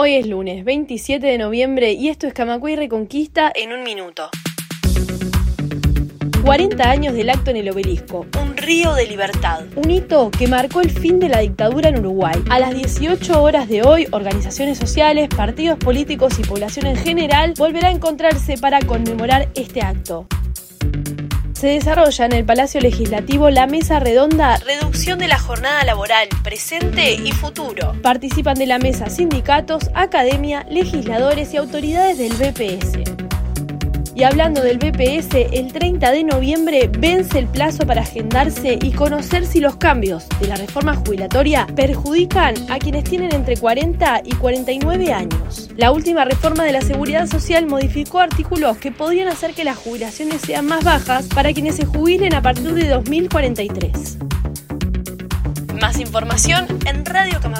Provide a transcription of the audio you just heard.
Hoy es lunes 27 de noviembre y esto es Camacuay Reconquista en un minuto. 40 años del acto en el obelisco, un río de libertad, un hito que marcó el fin de la dictadura en Uruguay. A las 18 horas de hoy, organizaciones sociales, partidos políticos y población en general volverá a encontrarse para conmemorar este acto se desarrolla en el Palacio Legislativo la mesa redonda Reducción de la jornada laboral, presente y futuro. Participan de la mesa sindicatos, academia, legisladores y autoridades del BPS. Y hablando del BPS, el 30 de noviembre vence el plazo para agendarse y conocer si los cambios de la reforma jubilatoria perjudican a quienes tienen entre 40 y 49 años. La última reforma de la seguridad social modificó artículos que podrían hacer que las jubilaciones sean más bajas para quienes se jubilen a partir de 2043. Más información en radiocamacua.1.